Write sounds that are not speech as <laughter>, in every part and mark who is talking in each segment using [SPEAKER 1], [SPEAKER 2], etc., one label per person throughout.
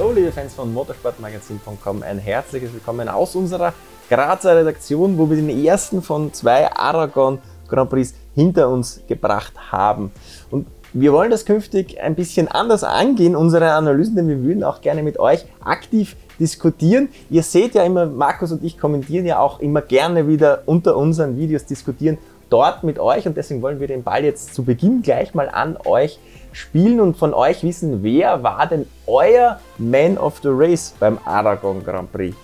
[SPEAKER 1] Hallo liebe Fans von motorsportmagazin.com, ein herzliches Willkommen aus unserer Grazer Redaktion, wo wir den ersten von zwei Aragon Grand Prix hinter uns gebracht haben. Und wir wollen das künftig ein bisschen anders angehen, unsere Analysen, denn wir würden auch gerne mit euch aktiv diskutieren. Ihr seht ja immer, Markus und ich kommentieren ja auch immer gerne wieder unter unseren Videos, diskutieren dort mit euch und deswegen wollen wir den Ball jetzt zu Beginn gleich mal an euch spielen und von euch wissen, wer war denn euer Man of the Race beim Aragon Grand Prix?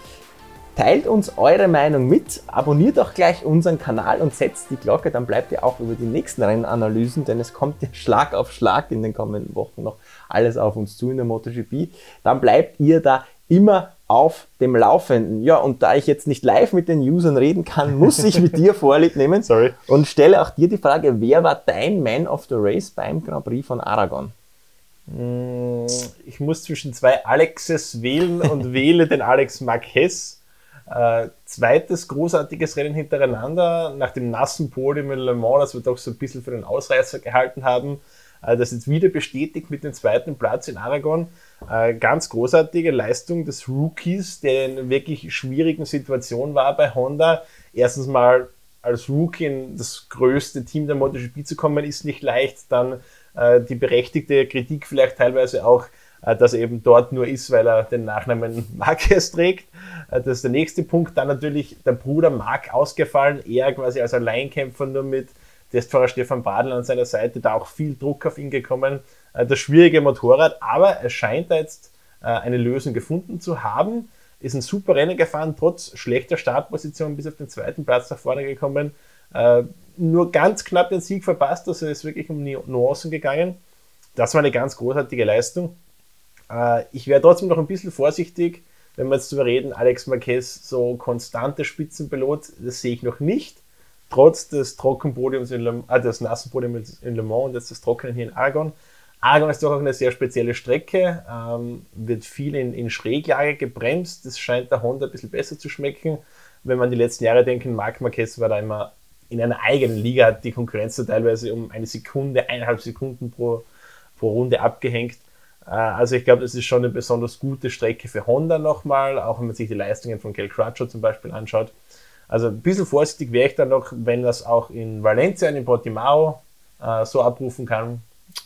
[SPEAKER 1] Teilt uns eure Meinung mit, abonniert auch gleich unseren Kanal und setzt die Glocke, dann bleibt ihr auch über die nächsten Rennanalysen, denn es kommt ja <laughs> Schlag auf Schlag in den kommenden Wochen noch alles auf uns zu in der MotoGP. Dann bleibt ihr da immer auf dem Laufenden. Ja, und da ich jetzt nicht live mit den Usern reden kann, muss ich mit dir Vorlieb nehmen <laughs>
[SPEAKER 2] Sorry.
[SPEAKER 1] und stelle auch dir die Frage, wer war dein Man of the Race beim Grand Prix von Aragon?
[SPEAKER 2] Mm, Ich muss zwischen zwei Alexes wählen und <laughs> wähle den Alex Marquez. Äh, zweites großartiges Rennen hintereinander, nach dem nassen Podium in Le Mans, das wir doch so ein bisschen für den Ausreißer gehalten haben. Äh, das jetzt wieder bestätigt mit dem zweiten Platz in Aragon. Äh, ganz großartige Leistung des Rookies, der in wirklich schwierigen Situation war bei Honda. Erstens mal als Rookie in das größte Team der MotoGP zu kommen, ist nicht leicht. Dann äh, die berechtigte Kritik vielleicht teilweise auch, äh, dass er eben dort nur ist, weil er den Nachnamen <laughs> Marquez trägt. Das ist der nächste Punkt. Dann natürlich der Bruder Marc ausgefallen, er quasi als Alleinkämpfer nur mit Testfahrer Stefan Bradl an seiner Seite, da auch viel Druck auf ihn gekommen. Äh, Das schwierige Motorrad, aber er scheint da jetzt äh, eine Lösung gefunden zu haben. Ist ein super Rennen gefahren, trotz schlechter Startposition bis auf den zweiten Platz nach vorne gekommen. Äh, Nur ganz knapp den Sieg verpasst, also ist wirklich um Nu- Nuancen gegangen. Das war eine ganz großartige Leistung. Ich wäre trotzdem noch ein bisschen vorsichtig, wenn wir jetzt darüber reden, Alex Marquez so konstante Spitzenpilot, das sehe ich noch nicht. Trotz des Trockenpodiums in Le, äh, des nassen Podiums in Le Mans und jetzt des Trockenen hier in Aragon. Aragon ist doch auch eine sehr spezielle Strecke, ähm, wird viel in, in Schräglage gebremst. Das scheint der Honda ein bisschen besser zu schmecken. Wenn man die letzten Jahre denken, Marc Marquez war da immer in einer eigenen Liga, hat die Konkurrenz da teilweise um eine Sekunde, eineinhalb Sekunden pro, pro Runde abgehängt. Äh, Also ich glaube, das ist schon eine besonders gute Strecke für Honda nochmal, auch wenn man sich die Leistungen von Kel Crutcher zum Beispiel anschaut. Also ein bisschen vorsichtig wäre ich dann noch, wenn das auch in Valencia und in Portimao äh, so abrufen kann,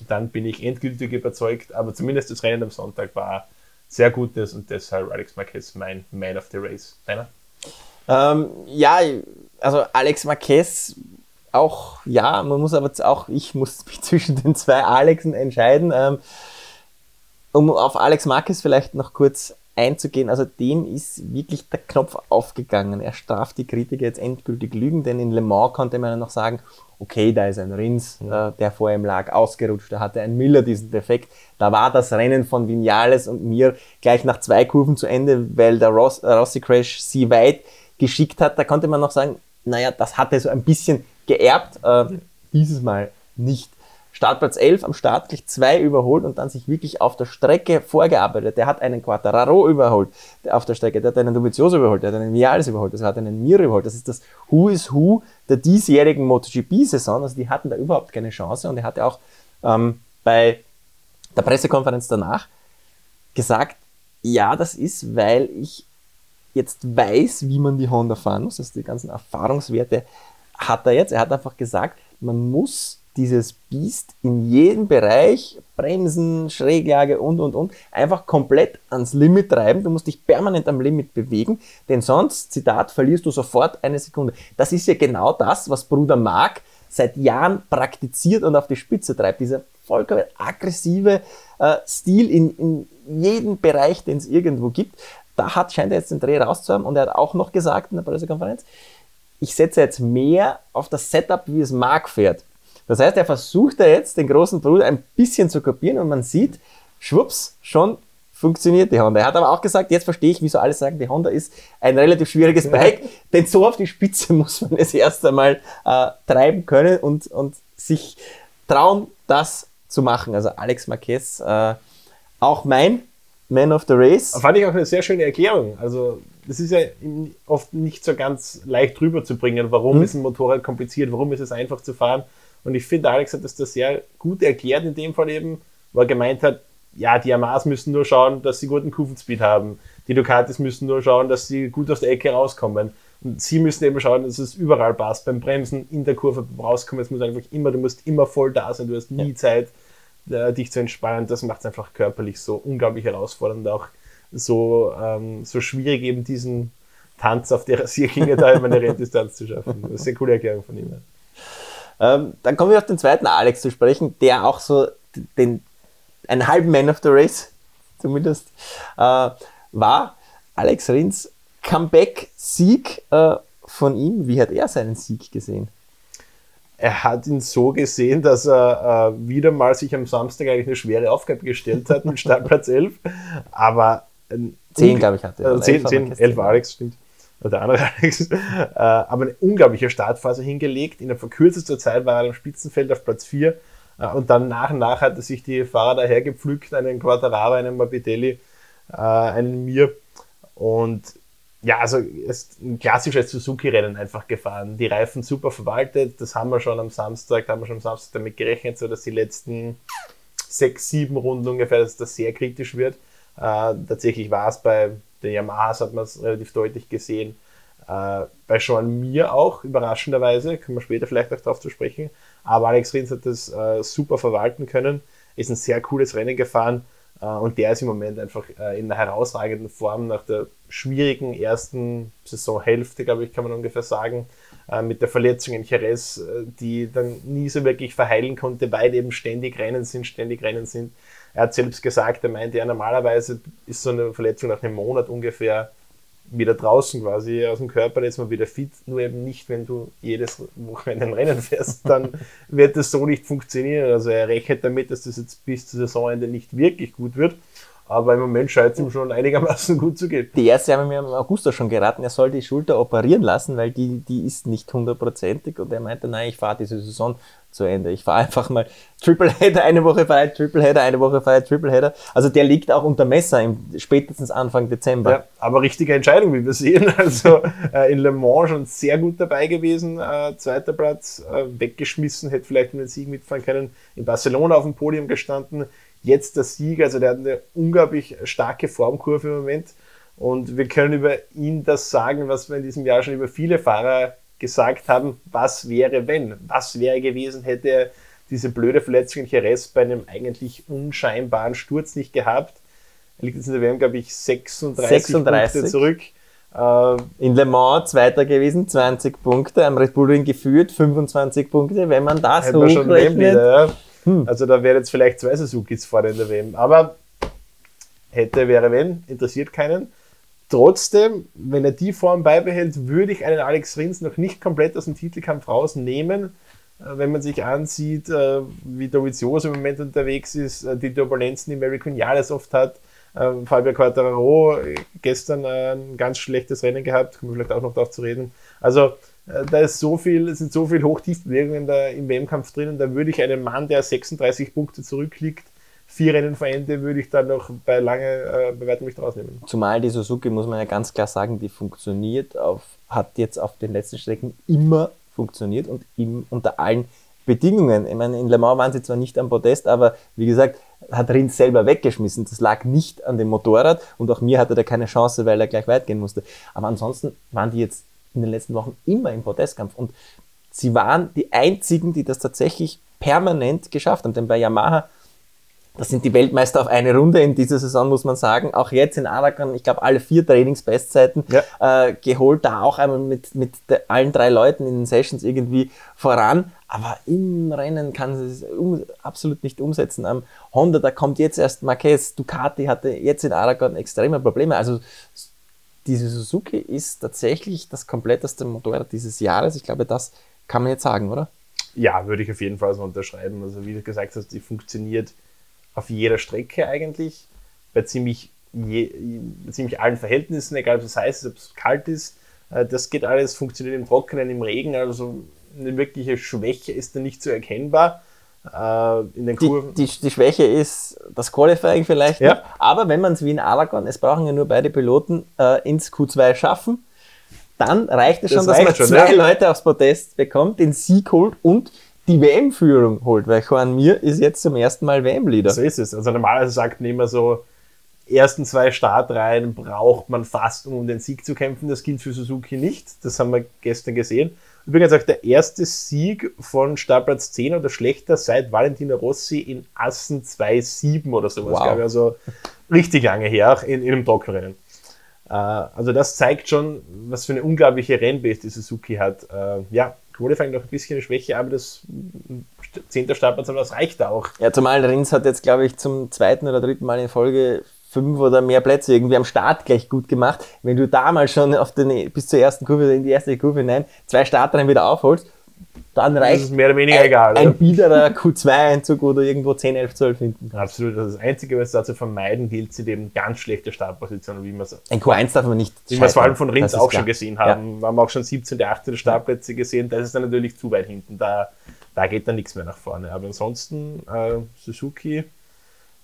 [SPEAKER 2] dann bin ich endgültig überzeugt. Aber zumindest das Rennen am Sonntag war sehr gutes und deshalb Alex Marquez mein Man of the Race. Deiner?
[SPEAKER 1] Ähm, ja, also Alex Marquez auch, ja, man muss aber auch, ich muss <laughs> mich zwischen den zwei Alexen entscheiden. Ähm, um auf Alex Marquez vielleicht noch kurz einzugehen, also dem ist wirklich der Knopf aufgegangen. Er straft die Kritiker jetzt endgültig lügen, denn in Le Mans konnte man ja noch sagen, okay, da ist ein Rins, äh, der vor ihm lag, ausgerutscht, da hatte ein Miller diesen Defekt. Da war das Rennen von Vinales und mir gleich nach zwei Kurven zu Ende, weil der Ross, äh, Rossi Crash sie weit geschickt hat. Da konnte man noch sagen, naja, das hat er so ein bisschen geerbt, äh, dieses Mal nicht. Startplatz 11 am Start gleich zwei überholt und dann sich wirklich auf der Strecke vorgearbeitet. Der hat einen Quattararo überholt auf der Strecke, der hat einen Dovizioso überholt, der hat einen Viales überholt, der hat einen Mir überholt. Das ist das Who is Who der diesjährigen MotoGP-Saison. Also die hatten da überhaupt keine Chance und er hatte auch ähm, bei der Pressekonferenz danach gesagt, ja, das ist, weil ich jetzt weiß, wie man die Honda fahren muss. Also die ganzen Erfahrungswerte hat er jetzt. Er hat einfach gesagt, man muss dieses Biest in jedem Bereich, Bremsen, Schräglage und, und, und, einfach komplett ans Limit treiben. Du musst dich permanent am Limit bewegen, denn sonst, Zitat, verlierst du sofort eine Sekunde. Das ist ja genau das, was Bruder Mark seit Jahren praktiziert und auf die Spitze treibt. Dieser vollkommen aggressive äh, Stil in, in jedem Bereich, den es irgendwo gibt. Da hat, scheint er jetzt den Dreh rauszuhaben und er hat auch noch gesagt in der Pressekonferenz, ich setze jetzt mehr auf das Setup, wie es Mark fährt. Das heißt, er versucht da jetzt den großen Bruder ein bisschen zu kopieren und man sieht, schwupps, schon funktioniert die Honda. Er hat aber auch gesagt, jetzt verstehe ich, wieso alle sagen, die Honda ist ein relativ schwieriges Bike, denn so auf die Spitze <laughs> muss man es erst einmal äh, treiben können und, und sich trauen, das zu machen. Also Alex Marquez, äh, auch mein Man of the Race.
[SPEAKER 2] Fand ich auch eine sehr schöne Erklärung. Also, das ist ja oft nicht so ganz leicht rüberzubringen. Warum
[SPEAKER 1] Mhm.
[SPEAKER 2] ist ein Motorrad kompliziert? Warum ist es einfach zu fahren? Und ich finde, Alex hat das da sehr gut erklärt in dem Fall eben, wo er gemeint hat, ja, die Yamahas müssen nur schauen, dass sie guten Kufenspeed haben. Die Ducatis müssen nur schauen, dass sie gut aus der Ecke rauskommen. Und sie müssen eben schauen, dass es überall passt. Beim Bremsen, in der Kurve rauskommen, es muss einfach immer, du musst immer voll da sein, du hast nie ja. Zeit, äh, dich zu entspannen. Das macht es einfach körperlich so unglaublich herausfordernd, auch so, ähm, so schwierig, eben diesen Tanz auf der Rasierklinge da über eine Renndistanz zu schaffen. Das ist eine coole Erklärung von ihm.
[SPEAKER 1] Ähm, dann kommen wir auf den zweiten Alex zu sprechen, der auch so den, einen halben Man of the Race <laughs> zumindest äh, war. Alex Rins Comeback-Sieg äh, von ihm. Wie hat er seinen Sieg gesehen?
[SPEAKER 2] Er hat ihn so gesehen, dass er äh, wieder mal sich am Samstag eigentlich eine schwere Aufgabe gestellt hat mit Startplatz 11. Aber.
[SPEAKER 1] Äh, 10, glaube ich, hatte
[SPEAKER 2] er. Äh, 10, 10 11 Alex, stimmt der andere Alex, äh, aber eine unglaubliche Startphase hingelegt. In der verkürzester Zeit war er im Spitzenfeld auf Platz 4 äh, und dann nach und nach hatte sich die Fahrer daher gepflückt, einen Quattararo, einen Morbidelli, äh, einen Mir und ja, also ist ein klassisches Suzuki-Rennen einfach gefahren. Die Reifen super verwaltet, das haben wir schon am Samstag, da haben wir schon am Samstag damit gerechnet, so dass die letzten sechs, sieben Runden ungefähr, dass das sehr kritisch wird. Äh, tatsächlich war es bei den Yamahas hat man es relativ deutlich gesehen. Äh, bei Sean Mir auch, überraschenderweise, können wir später vielleicht auch darauf zu sprechen. Aber Alex Rins hat das äh, super verwalten können, ist ein sehr cooles Rennen gefahren äh, und der ist im Moment einfach äh, in einer herausragenden Form nach der schwierigen ersten Saisonhälfte, glaube ich, kann man ungefähr sagen, äh, mit der Verletzung in Jerez, äh, die dann nie so wirklich verheilen konnte, weil eben ständig Rennen sind, ständig Rennen sind. Er hat selbst gesagt, er meinte ja, normalerweise ist so eine Verletzung nach einem Monat ungefähr wieder draußen quasi aus dem Körper, jetzt mal wieder fit, nur eben nicht, wenn du jedes Wochenende ein Rennen fährst, <laughs> dann wird das so nicht funktionieren. Also er rechnet damit, dass das jetzt bis zum Saisonende nicht wirklich gut wird. Aber im Moment scheint es ihm schon einigermaßen gut zu gehen.
[SPEAKER 1] Die Ärzte haben mir im August schon geraten, er soll die Schulter operieren lassen, weil die, die ist nicht hundertprozentig. Und er meinte, nein, ich fahre diese Saison zu Ende. Ich fahre einfach mal Tripleheader, eine Woche frei, Tripleheader, eine Woche frei, Tripleheader. Also der liegt auch unter Messer im spätestens Anfang Dezember. Ja,
[SPEAKER 2] aber richtige Entscheidung, wie wir sehen. <laughs> Also äh, in Le Mans schon sehr gut dabei gewesen. Äh, zweiter Platz, äh, weggeschmissen, hätte vielleicht mit den Sieg mitfahren können. In Barcelona auf dem Podium gestanden. Jetzt der Sieg, also der hat eine unglaublich starke Formkurve im Moment. Und wir können über ihn das sagen, was wir in diesem Jahr schon über viele Fahrer gesagt haben, was wäre wenn? Was wäre gewesen, hätte er diese blöde Verletzung in Jerez bei einem eigentlich unscheinbaren Sturz nicht gehabt. Er liegt jetzt in der WM, glaube ich, 36, 36. Punkte zurück.
[SPEAKER 1] Äh, in Le Mans Zweiter gewesen, 20 Punkte, am Red Bull Ring geführt, 25 Punkte. Wenn man das hochrechnet...
[SPEAKER 2] Ja. Hm. Also da wären jetzt vielleicht zwei Suzukis vorne in der WM. Aber hätte, wäre, wenn, interessiert keinen. Trotzdem, wenn er die Form beibehält, würde ich einen Alex Rins noch nicht komplett aus dem Titelkampf rausnehmen. Äh, wenn man sich ansieht, äh, wie Dovizioso im Moment unterwegs ist, äh, die Turbulenzen, die Mary Quinales oft hat, Fabio Quattararo gestern ein ganz schlechtes Rennen gehabt, kommen wir vielleicht auch noch darauf zu reden. Also da ist so viel, sind so viel Hoch-Tief-Bewegungen im WM-Kampf drinnen, da würde ich einen Mann, der 36 Punkte zurückliegt, vier Rennen vor Ende würde ich dann noch bei lange äh, bei weitem nicht rausnehmen.
[SPEAKER 1] Zumal die Suzuki, muss man ja ganz klar sagen, die funktioniert auf, hat jetzt auf den letzten Strecken immer funktioniert und im, unter allen Bedingungen. Ich meine, in Le Mans waren sie zwar nicht am Podest, aber wie gesagt, hat Rins selber weggeschmissen. Das lag nicht an dem Motorrad und auch mir hatte er keine Chance, weil er gleich weit gehen musste. Aber ansonsten waren die jetzt in den letzten Wochen immer im Podestkampf und sie waren die einzigen, die das tatsächlich permanent geschafft haben. Denn bei Yamaha das sind die Weltmeister auf eine Runde in dieser Saison, muss man sagen. Auch jetzt in Aragon, ich glaube, alle vier Trainingsbestzeiten ja. äh, geholt, da auch einmal mit, mit de, allen drei Leuten in den Sessions irgendwie voran. Aber im Rennen kann sie es um, absolut nicht umsetzen. Am Honda, da kommt jetzt erst Marquez. Ducati hatte jetzt in Aragon extreme Probleme. Also diese Suzuki ist tatsächlich das kompletteste Motorrad dieses Jahres. Ich glaube, das kann man jetzt sagen, oder?
[SPEAKER 2] Ja, würde ich auf jeden Fall so unterschreiben. Also wie du gesagt hast, die funktioniert auf jeder Strecke eigentlich, bei ziemlich, je, ziemlich allen Verhältnissen, egal ob es heiß ist, ob es kalt ist. Äh, das geht alles, funktioniert im Trockenen, im Regen, also eine wirkliche Schwäche ist da nicht so erkennbar.
[SPEAKER 1] Äh, in den Kurven. Die, die, die Schwäche ist das Qualifying vielleicht, ja. aber wenn man es wie in Aragon, es brauchen ja nur beide Piloten äh, ins Q2 schaffen, dann reicht es schon, das dass man schon, zwei ja. Leute aufs Podest bekommt, den Sieg holt und die WM-Führung holt, weil Juan Mir ist jetzt zum ersten Mal WM-Leader.
[SPEAKER 2] So ist es. Also normalerweise sagt man immer so, ersten zwei Startreihen braucht man fast, um um den Sieg zu kämpfen. Das gilt für Suzuki nicht. Das haben wir gestern gesehen. Übrigens auch der erste Sieg von Startplatz 10 oder schlechter seit Valentino Rossi in Assen 2-7 oder sowas,
[SPEAKER 1] Wow.
[SPEAKER 2] ich. Also richtig lange her, auch in, in einem Trockenrennen. Äh, also das zeigt schon, was für eine unglaubliche Rennbase die Suzuki hat. Äh, ja, Qualifying noch ein bisschen eine Schwäche, aber das mm, 10. Startplatz, aber das reicht auch.
[SPEAKER 1] Ja, zumal Rins hat jetzt, glaube ich, zum zweiten oder dritten Mal in Folge fünf oder mehr Plätze irgendwie am Start gleich gut gemacht. Wenn du damals schon auf den, bis zur ersten Kurve, in die erste Kurve hinein, zwei Startrennen wieder aufholst, dann
[SPEAKER 2] Das
[SPEAKER 1] reicht
[SPEAKER 2] ist mehr oder weniger
[SPEAKER 1] ein,
[SPEAKER 2] egal.
[SPEAKER 1] ein
[SPEAKER 2] oder?
[SPEAKER 1] biederer Q2-Einzug oder irgendwo 10, 11, 12 hinten.
[SPEAKER 2] Absolut. Also das Einzige, was da zu vermeiden gilt, sind eben ganz schlechte Startpositionen, wie man es
[SPEAKER 1] Ein Q1 darf man nicht
[SPEAKER 2] wie wir es vor allem von Rins
[SPEAKER 1] Das ist
[SPEAKER 2] auch
[SPEAKER 1] klar.
[SPEAKER 2] schon gesehen haben. Wir haben auch schon 17., 18. Startplätze gesehen. Das ist dann natürlich zu weit hinten. Da, da geht dann nichts mehr nach vorne. Aber ansonsten, äh, Suzuki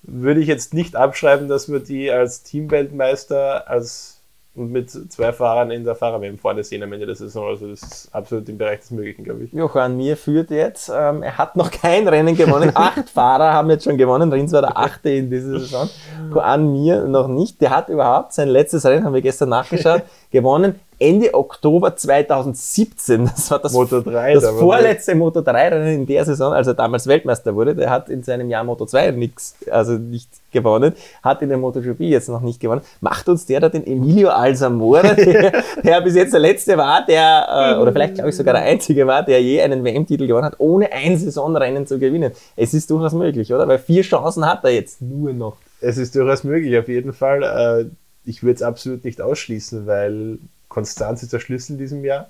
[SPEAKER 2] würde ich jetzt nicht abschreiben, dass wir die als Teamweltmeister als und mit zwei Fahrern in der Fahrer-WM vorne sehen am Ende der Saison. Also das ist absolut im Bereich des Möglichen, glaube ich.
[SPEAKER 1] Johann Mir führt jetzt. Ähm, er hat noch kein Rennen gewonnen. <laughs> Acht Fahrer haben jetzt schon gewonnen. Rins war der achte in dieser Saison. Johann Mir noch nicht. Der hat überhaupt sein letztes Rennen, haben wir gestern nachgeschaut, <laughs> gewonnen. Ende Oktober 2017. Das war das,
[SPEAKER 2] Moto 3,
[SPEAKER 1] das vorletzte Moto 3 Rennen in der Saison, als er damals Weltmeister wurde. Der hat in seinem Jahr Moto 2 nichts, also nicht gewonnen. Hat in der MotoGP jetzt noch nicht gewonnen. Macht uns der da den Emilio Alzamora, <laughs> der, der bis jetzt der letzte war, der, äh, oder vielleicht glaube ich sogar der einzige war, der je einen WM-Titel gewonnen hat, ohne ein Saisonrennen zu gewinnen. Es ist durchaus möglich, oder? Weil vier Chancen hat er jetzt nur noch.
[SPEAKER 2] Es ist durchaus möglich, auf jeden Fall. Äh, Ich würde es absolut nicht ausschließen, weil Konstanz ist der Schlüssel in diesem Jahr.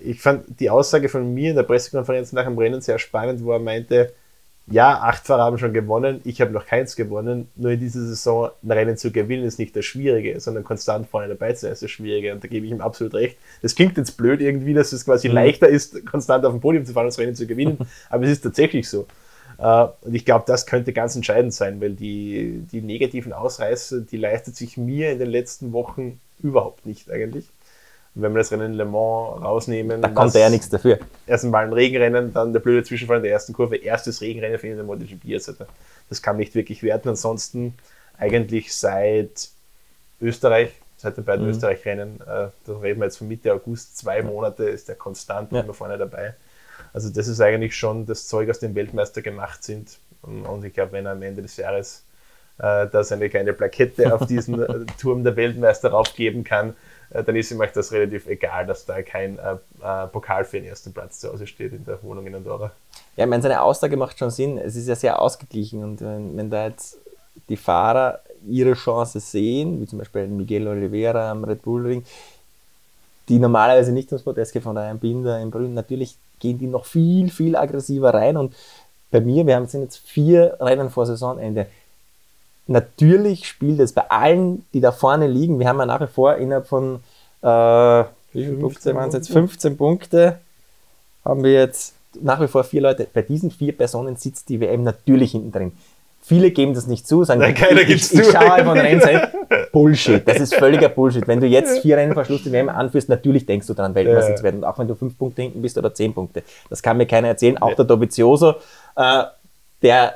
[SPEAKER 2] Ich fand die Aussage von mir in der Pressekonferenz nach dem Rennen sehr spannend, wo er meinte, ja, acht Fahrer haben schon gewonnen, ich habe noch keins gewonnen, nur in dieser Saison ein Rennen zu gewinnen ist nicht das Schwierige, sondern konstant vorne dabei zu sein ist das Schwierige und da gebe ich ihm absolut recht. Das klingt jetzt blöd irgendwie, dass es quasi leichter ist, konstant auf dem Podium zu fahren, als Rennen zu gewinnen, <laughs> aber es ist tatsächlich so. Äh, Und ich glaube, das könnte ganz entscheidend sein, weil die, die negativen Ausreißer, die leistet sich mir in den letzten Wochen überhaupt nicht eigentlich. Und wenn wir das Rennen Le Mans rausnehmen,
[SPEAKER 1] Da konnte er ja nichts dafür.
[SPEAKER 2] erst einmal ein Regenrennen, dann der blöde Zwischenfall in der ersten Kurve, erstes Regenrennen für ihn in der MotoGP. Also das kann nicht wirklich werten. Ansonsten eigentlich seit Österreich, seit den beiden
[SPEAKER 1] Mhm.
[SPEAKER 2] Österreich-Rennen, äh, da reden wir jetzt von Mitte August, zwei Monate ist er konstant
[SPEAKER 1] Ja.
[SPEAKER 2] immer vorne dabei. Also das ist eigentlich schon das Zeug, aus dem Weltmeister gemacht sind. Und, und ich glaube, wenn er am Ende des Jahres äh, da seine kleine Plakette auf diesen äh, <laughs> Turm der Weltmeister raufgeben kann, äh, dann ist ihm auch das relativ egal, dass da kein äh, äh, Pokal für den ersten Platz zu Hause steht in der Wohnung in Andorra.
[SPEAKER 1] Ja, ich meine, seine Aussage macht schon Sinn. Es ist ja sehr ausgeglichen und wenn, wenn da jetzt die Fahrer ihre Chance sehen, wie zum Beispiel Miguel Oliveira am Red Bull Ring, die normalerweise nicht ums Podest gehen, von der Binder in Brünn, natürlich gehen die noch viel, viel aggressiver rein und bei mir, wir haben jetzt vier Rennen vor Saisonende. Natürlich spielt es bei allen, die da vorne liegen, wir haben ja nach wie vor innerhalb von äh, wie viele
[SPEAKER 2] 15
[SPEAKER 1] Punkte waren es jetzt?
[SPEAKER 2] Punkte.
[SPEAKER 1] 15 Punkte haben wir jetzt nach wie vor vier Leute. Bei diesen vier Personen sitzt die WM natürlich hinten drin. Viele geben das nicht zu, sagen,
[SPEAKER 2] Nein, keiner
[SPEAKER 1] ich,
[SPEAKER 2] gibt's
[SPEAKER 1] ich, ich
[SPEAKER 2] zu.
[SPEAKER 1] schaue einfach ein Rennen sein. Bullshit, das ist völliger Bullshit. Wenn du jetzt vier Rennen vor Schluss die WM anführst, natürlich denkst du daran, Weltmeister
[SPEAKER 2] Ja.
[SPEAKER 1] zu werden. Auch wenn du fünf Punkte hinten bist oder zehn Punkte. Das kann mir keiner erzählen. Auch der Dovizioso, äh, der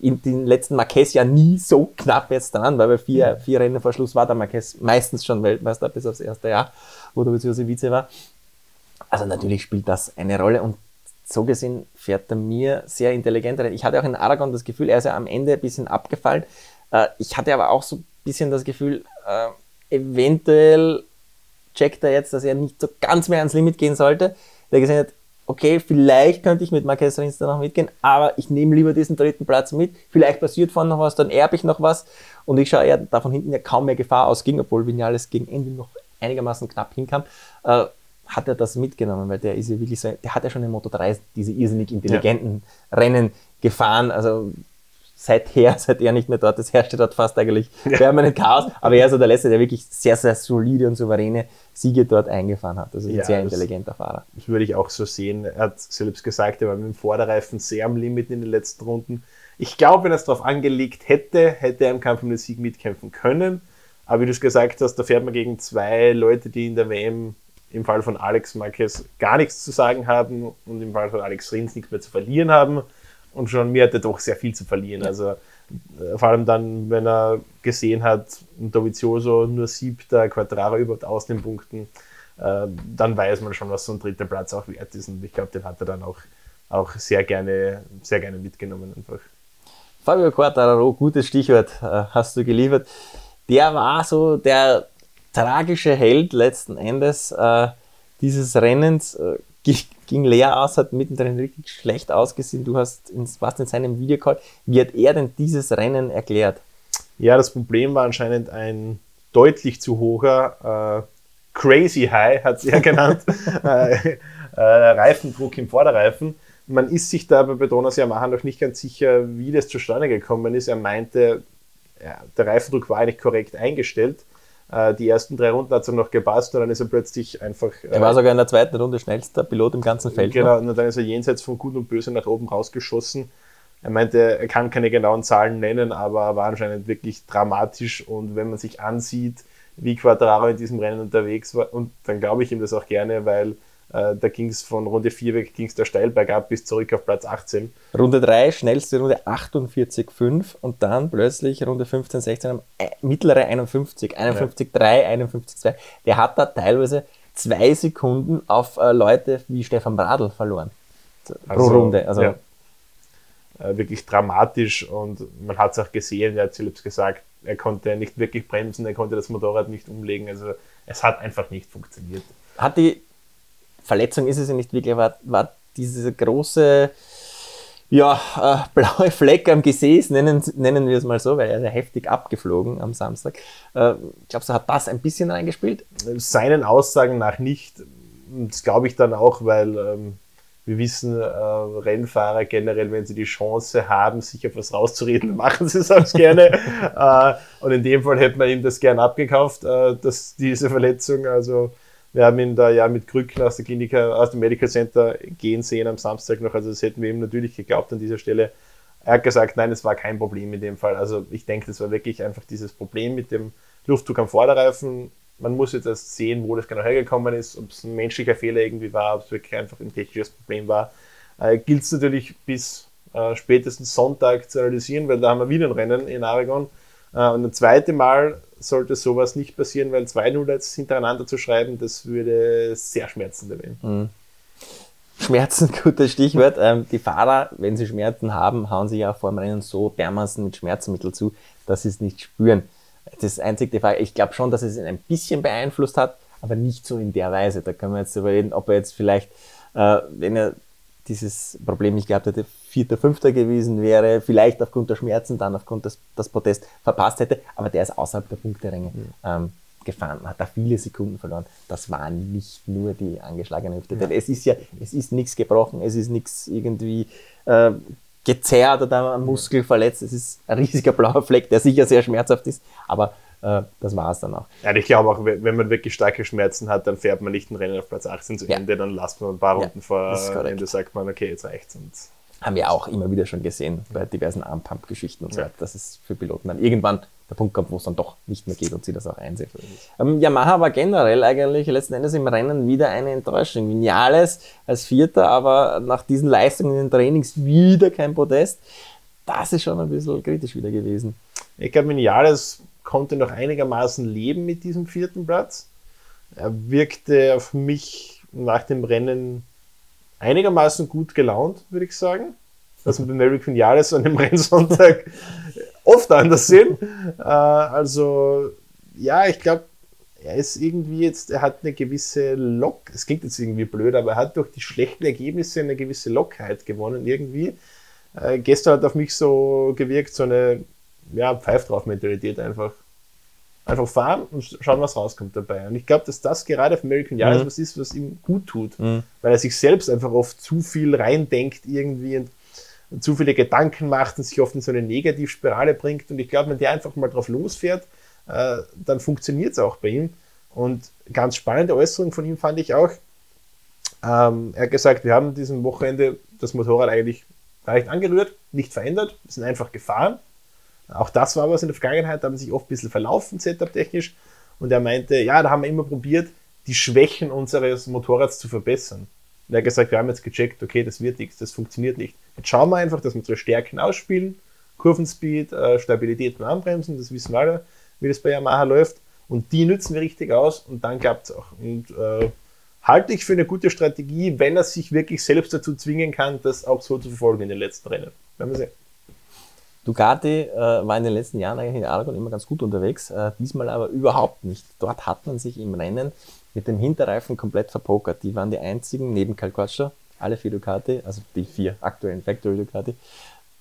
[SPEAKER 1] in den letzten Marquez ja nie so knapp jetzt dran, weil bei vier, vier Rennen vor Schluss war der Marquez meistens schon Weltmeister, bis aufs erste Jahr, wo Dovizioso Vize war. Also natürlich spielt das eine Rolle und so gesehen fährt er mir sehr intelligent rein. Ich hatte auch in Aragon das Gefühl, er ist ja am Ende ein bisschen abgefallen. Äh, Ich hatte aber auch so ein bisschen das Gefühl, äh, eventuell checkt er jetzt, dass er nicht so ganz mehr ans Limit gehen sollte. Der gesehen hat, okay, vielleicht könnte ich mit Marquez Rins da noch mitgehen, aber ich nehme lieber diesen dritten Platz mit. Vielleicht passiert vorne noch was, dann erbe ich noch was. Und ich schaue eher da von hinten ja kaum mehr Gefahr ausging, obwohl Vinales gegen Ende noch einigermaßen knapp hinkam. Äh, hat er das mitgenommen, weil der ist ja wirklich so, der hat ja schon in Moto 3 diese irrsinnig intelligenten Rennen gefahren. Also seither, <laughs> seit er nicht mehr dort ist, herrschte dort fast eigentlich permanent Chaos. Aber er ist so der Letzte, der wirklich sehr, sehr solide und souveräne Siege dort eingefahren hat. Also ein
[SPEAKER 2] Ja,
[SPEAKER 1] sehr intelligenter Fahrer.
[SPEAKER 2] Das würde ich auch so sehen. Er hat selbst gesagt, er war mit dem Vorderreifen sehr am Limit in den letzten Runden. Ich glaube, wenn er es darauf angelegt hätte, hätte er im Kampf um den Sieg mitkämpfen können. Aber wie du es gesagt hast, da fährt man gegen zwei Leute, die in der WM im Fall von Alex Marquez gar nichts zu sagen haben und im Fall von Alex Rins nichts mehr zu verlieren haben. Und schon mir hat er doch sehr viel zu verlieren. Also äh, vor allem dann, wenn er gesehen hat, Dovizioso nur siebter, Quadraro überhaupt aus den Punkten, äh, dann weiß man schon, was so ein dritter Platz auch wert ist. Und ich glaube, den hat er dann auch, auch sehr, gerne, sehr gerne mitgenommen einfach.
[SPEAKER 1] Fabio Quartararo, gutes Stichwort, äh, hast du geliefert. Der war so der tragische Held letzten Endes äh, dieses Rennens. Äh, ging leer aus, hat mittendrin richtig schlecht ausgesehen. Du hast ins, warst in seinem Videocall. Wie hat er denn dieses Rennen erklärt?
[SPEAKER 2] Ja, das Problem war anscheinend ein deutlich zu hoher äh, Crazy High, hat es er genannt, <laughs> äh, äh, Reifendruck im Vorderreifen. Man ist sich da bei Petronas Yamaha noch nicht ganz sicher, wie das zustande gekommen ist. Er meinte, ja, der Reifendruck war eigentlich korrekt eingestellt. Äh, die ersten drei Runden hat es noch gepasst und dann ist er plötzlich einfach.
[SPEAKER 1] Er war äh, sogar in der zweiten Runde schnellster Pilot im ganzen Feld.
[SPEAKER 2] Genau, und dann ist er jenseits von Gut und Böse nach oben rausgeschossen. Er meinte, er kann keine genauen Zahlen nennen, aber war anscheinend wirklich dramatisch. Und wenn man sich ansieht, wie Quadraro in diesem Rennen unterwegs war, und dann glaube ich ihm das auch gerne, weil äh, da ging es von Runde 4 weg, ging es da steil bergab bis zurück auf Platz 18.
[SPEAKER 1] Runde 3, schnellste Runde 48,5 und dann plötzlich Runde 15, 16, mittlere 51, 51,3, ja. 51,2. Der hat da teilweise zwei Sekunden auf äh, Leute wie Stefan Bradl verloren.
[SPEAKER 2] Pro also, Runde. Also, ja. äh, wirklich dramatisch und man hat es auch gesehen, er hat selbst gesagt, er konnte nicht wirklich bremsen, er konnte das Motorrad nicht umlegen. Also es hat einfach nicht funktioniert.
[SPEAKER 1] Hat die Verletzung ist es ja nicht wirklich, war, war diese große ja, äh, <laughs> blaue Fleck am Gesäß, nennen, nennen wir es mal so, weil er ist ja heftig abgeflogen am Samstag. Äh, glaubst du, hat das ein bisschen reingespielt?
[SPEAKER 2] Seinen Aussagen nach nicht. Das glaube ich dann auch, weil ähm, wir wissen, äh, Rennfahrer generell, wenn sie die Chance haben, sich auf was rauszureden, <laughs> machen sie es auch gerne. <laughs> äh, und in dem Fall hätte man ihm das gern abgekauft, äh, dass diese Verletzung, also wir haben ihn da ja mit Krücken aus der Klinik, aus dem Medical Center gehen sehen am Samstag noch. Also das hätten wir ihm natürlich geglaubt an dieser Stelle. Er hat gesagt, nein, es war kein Problem in dem Fall. Also ich denke, das war wirklich einfach dieses Problem mit dem Luftdruck am Vorderreifen. Man muss jetzt erst sehen, wo das genau hergekommen ist, ob es ein menschlicher Fehler irgendwie war, ob es wirklich einfach ein technisches Problem war. Äh, Gilt es natürlich bis äh, spätestens Sonntag zu analysieren, weil da haben wir wieder ein Rennen in Aragon. Äh, und ein zweites Mal sollte sowas nicht passieren, weil 2-0 jetzt hintereinander zu schreiben, das würde sehr schmerzend erwähnen. Mhm.
[SPEAKER 1] Schmerzen, <laughs> gutes Stichwort. Ähm, die Fahrer, wenn sie Schmerzen haben, hauen sich ja vor dem Rennen so dermaßen mit Schmerzmittel zu, dass sie es nicht spüren. Das ist einzig die Frage. Ich glaube schon, dass es ihn ein bisschen beeinflusst hat, aber nicht so in der Weise. Da können wir jetzt überlegen, ob er jetzt vielleicht, äh, wenn er dieses Problem nicht gehabt hätte, Vierter, Fünfter gewesen wäre, vielleicht aufgrund der Schmerzen dann aufgrund des das Podest verpasst hätte, aber der ist außerhalb der Punkteränge mhm. ähm, gefahren, hat da viele Sekunden verloren. Das war nicht nur die angeschlagene Hüfte. Ja. Es ist ja, es ist nichts gebrochen, es ist nichts irgendwie äh, gezerrt oder am Muskel verletzt, es ist ein riesiger blauer Fleck, der sicher sehr schmerzhaft ist, aber äh, das war es dann auch.
[SPEAKER 2] Ja, ich glaube auch, wenn man wirklich starke Schmerzen hat, dann fährt man nicht ein Rennen auf Platz 18 zu Ende, dann lasst man ein paar Runden ja, vor Ende, sagt man, okay, jetzt reicht's. Und
[SPEAKER 1] haben wir auch immer wieder schon gesehen bei diversen Armpump-Geschichten und so weiter, dass es für Piloten dann irgendwann der Punkt kommt, wo es dann doch nicht mehr geht und sie das auch einsehen. Ähm, Yamaha war generell eigentlich letzten Endes im Rennen wieder eine Enttäuschung. Vinales als Vierter, aber nach diesen Leistungen in den Trainings wieder kein Podest. Das ist schon ein bisschen kritisch wieder gewesen.
[SPEAKER 2] Ich glaube, Vinales konnte noch einigermaßen leben mit diesem vierten Platz. Er wirkte auf mich nach dem Rennen einigermaßen gut gelaunt, würde ich sagen. Was man bei Maverick Vinales an dem Rennsonntag <laughs> oft anders sehen. Äh, also, ja, ich glaube, er ist irgendwie jetzt, er hat eine gewisse Lock, es klingt jetzt irgendwie blöd, aber er hat durch die schlechten Ergebnisse eine gewisse Lockheit gewonnen irgendwie. Äh, gestern hat auf mich so gewirkt, so eine ja, Pfeif drauf Mentalität einfach. Einfach fahren und schauen, was rauskommt dabei. Und ich glaube, dass das gerade auf American Jahres mhm. was ist, was ihm gut tut, mhm. weil er sich selbst einfach oft zu viel reindenkt irgendwie und, und, zu viele Gedanken macht und sich oft in so eine Negativspirale bringt. Und ich glaube, wenn der einfach mal drauf losfährt, äh, dann funktioniert es auch bei ihm. Und ganz spannende Äußerung von ihm fand ich auch. Ähm, er hat gesagt, wir haben diesem Wochenende das Motorrad eigentlich gar nicht angerührt, nicht verändert, wir sind einfach gefahren auch das war was in der Vergangenheit, da haben sich oft ein bisschen verlaufen, setup-technisch. Und er meinte, ja, da haben wir immer probiert, die Schwächen unseres Motorrads zu verbessern. Und er hat gesagt, wir haben jetzt gecheckt, okay, das wird nichts, das funktioniert nicht. Jetzt schauen wir einfach, dass wir unsere Stärken ausspielen, Kurvenspeed, äh, Stabilität und Anbremsen, das wissen wir alle, wie das bei Yamaha läuft. Und die nützen wir richtig aus und dann klappt es auch. Und äh, halte ich für eine gute Strategie, wenn er sich wirklich selbst dazu zwingen kann, das auch so zu verfolgen in den letzten Rennen. Werden wir sehen.
[SPEAKER 1] Ducati äh, war in den letzten Jahren eigentlich in Aragon immer ganz gut unterwegs, äh, diesmal aber überhaupt nicht. Dort hat man sich im Rennen mit dem Hinterreifen komplett verpokert. Die waren die einzigen, neben Calcoccio, alle vier Ducati, also die vier aktuellen Factory Ducati,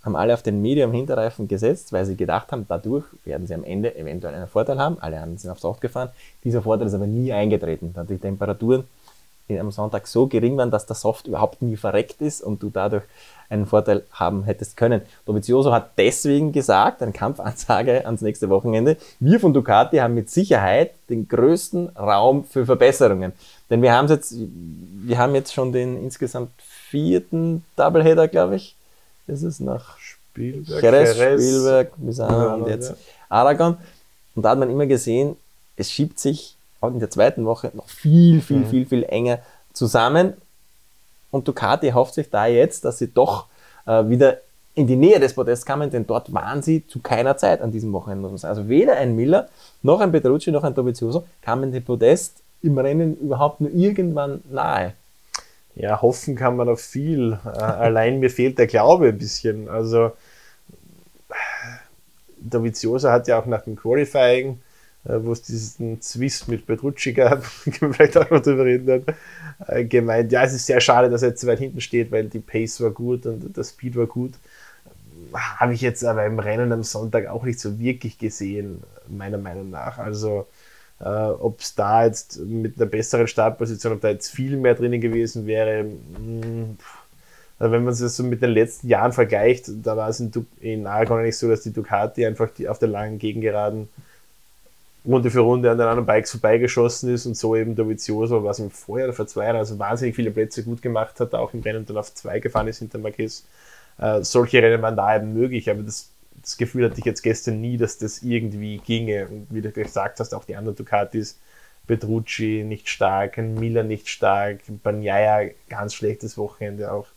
[SPEAKER 1] haben alle auf den Medium-Hinterreifen gesetzt, weil sie gedacht haben, dadurch werden sie am Ende eventuell einen Vorteil haben. Alle anderen sind auf Soft gefahren. Dieser Vorteil ist aber nie eingetreten, da die Temperaturen am Sonntag so gering waren, dass der Soft überhaupt nie verreckt ist und du dadurch einen Vorteil haben hättest können. Dovizioso hat deswegen gesagt, eine Kampfansage ans nächste Wochenende, wir von Ducati haben mit Sicherheit den größten Raum für Verbesserungen. Denn wir haben jetzt, wir haben jetzt schon den insgesamt vierten Doubleheader, glaube ich. Das ist nach Spielberg, Jerez, Spielberg, Misano und jetzt Aragon. Und da hat man immer gesehen, es schiebt sich auch in der zweiten Woche noch viel, viel, mhm. viel, viel enger zusammen. Und Ducati hofft sich da jetzt, dass sie doch äh, wieder in die Nähe des Podests kamen, denn dort waren sie zu keiner Zeit an diesem Wochenende, muss man sagen. Also weder ein Miller, noch ein Petrucci, noch ein Dovizioso kamen dem Podest im Rennen überhaupt nur irgendwann nahe.
[SPEAKER 2] Ja, hoffen kann man auf viel. Äh, allein mir fehlt der Glaube ein bisschen. Also Dovizioso hat ja auch nach dem Qualifying äh, wo es diesen Zwist mit Petrucci gab, <laughs> können wir vielleicht auch noch drüber reden, äh, gemeint, ja, es ist sehr schade, dass er jetzt so weit hinten steht, weil die Pace war gut und der Speed war gut. Habe ich jetzt aber im Rennen am Sonntag auch nicht so wirklich gesehen, meiner Meinung nach. Also, äh, ob es da jetzt mit einer besseren Startposition, ob da jetzt viel mehr drinnen gewesen wäre, mh, hm, also wenn man es so mit den letzten Jahren vergleicht, da war es in, in Aragon eigentlich so, dass die Ducati einfach die auf der langen Gegengeraden Runde für Runde an den anderen Bikes vorbeigeschossen ist und so eben Dovizioso, was im Vorjahr oder vor zwei Jahren also wahnsinnig viele Plätze gut gemacht hat, auch im Rennen dann auf zwei gefahren ist hinter Marquez. Äh, solche Rennen waren da eben möglich, aber das, das Gefühl hatte ich jetzt gestern nie, dass das irgendwie ginge. Und wie du gesagt hast, auch die anderen Ducatis, Petrucci nicht stark, Miller nicht stark, Banyaya ganz schlechtes Wochenende auch.